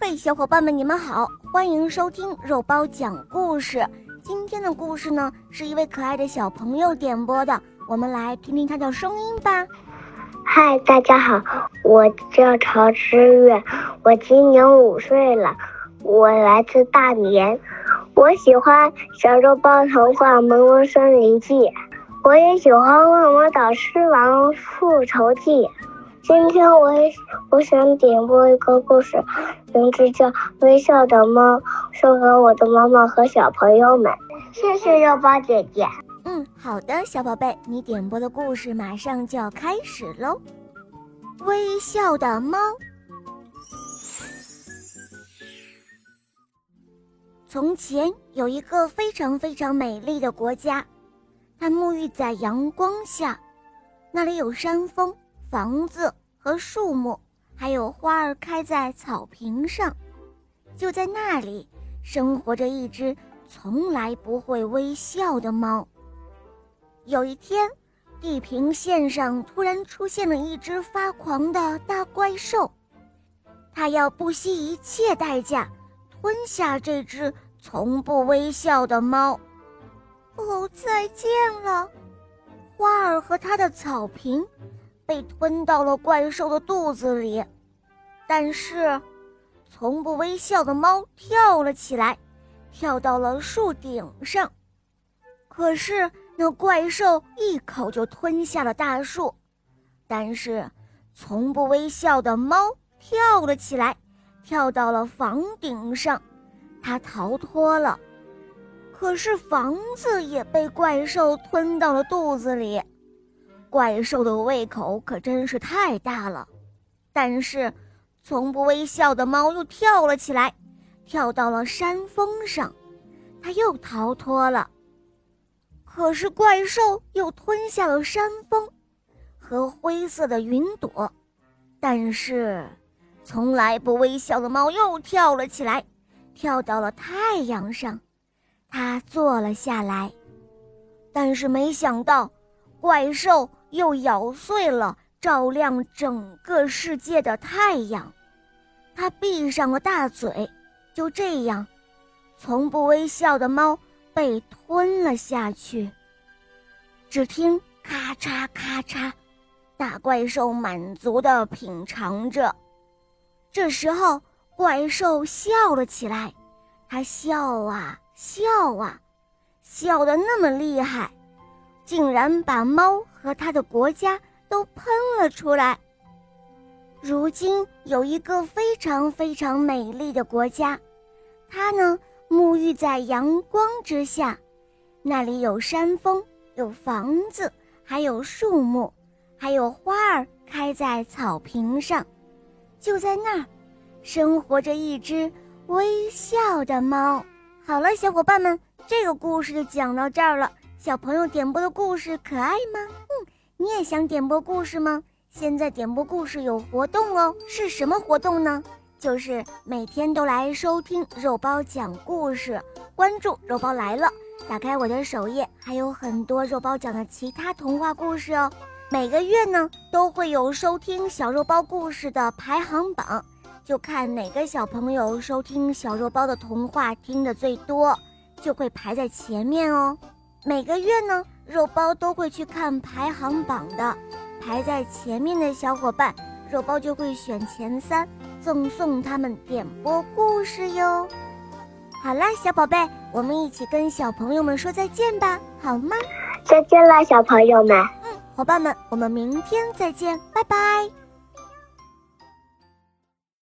嘿，小伙伴们，你们好，欢迎收听肉包讲故事。今天的故事呢，是一位可爱的小朋友点播的，我们来听听他的声音吧。嗨，大家好，我叫曹知月，我今年五岁了，我来自大连，我喜欢小肉包童话《萌萌森林记》，我也喜欢《恶魔岛狮王复仇记》。今天我我想点播一个故事，名字叫《微笑的猫》，送给我的妈妈和小朋友们。谢谢肉包姐姐。嗯，好的，小宝贝，你点播的故事马上就要开始喽。微笑的猫。从前有一个非常非常美丽的国家，它沐浴在阳光下，那里有山峰。房子和树木，还有花儿开在草坪上，就在那里生活着一只从来不会微笑的猫。有一天，地平线上突然出现了一只发狂的大怪兽，它要不惜一切代价吞下这只从不微笑的猫。哦，再见了，花儿和它的草坪。被吞到了怪兽的肚子里，但是，从不微笑的猫跳了起来，跳到了树顶上。可是那怪兽一口就吞下了大树，但是，从不微笑的猫跳了起来，跳到了房顶上，它逃脱了。可是房子也被怪兽吞到了肚子里。怪兽的胃口可真是太大了，但是，从不微笑的猫又跳了起来，跳到了山峰上，它又逃脱了。可是怪兽又吞下了山峰和灰色的云朵，但是，从来不微笑的猫又跳了起来，跳到了太阳上，它坐了下来，但是没想到，怪兽。又咬碎了照亮整个世界的太阳，他闭上了大嘴，就这样，从不微笑的猫被吞了下去。只听咔嚓咔嚓，大怪兽满足地品尝着。这时候，怪兽笑了起来，它笑啊笑啊，笑得那么厉害。竟然把猫和他的国家都喷了出来。如今有一个非常非常美丽的国家，它呢沐浴在阳光之下，那里有山峰，有房子，还有树木，还有花儿开在草坪上。就在那儿，生活着一只微笑的猫。好了，小伙伴们，这个故事就讲到这儿了。小朋友点播的故事可爱吗？你也想点播故事吗？现在点播故事有活动哦，是什么活动呢？就是每天都来收听肉包讲故事，关注肉包来了，打开我的首页，还有很多肉包讲的其他童话故事哦。每个月呢都会有收听小肉包故事的排行榜，就看哪个小朋友收听小肉包的童话听的最多，就会排在前面哦。每个月呢，肉包都会去看排行榜的，排在前面的小伙伴，肉包就会选前三，赠送他们点播故事哟。好啦，小宝贝，我们一起跟小朋友们说再见吧，好吗？再见啦，小朋友们。嗯，伙伴们，我们明天再见，拜拜。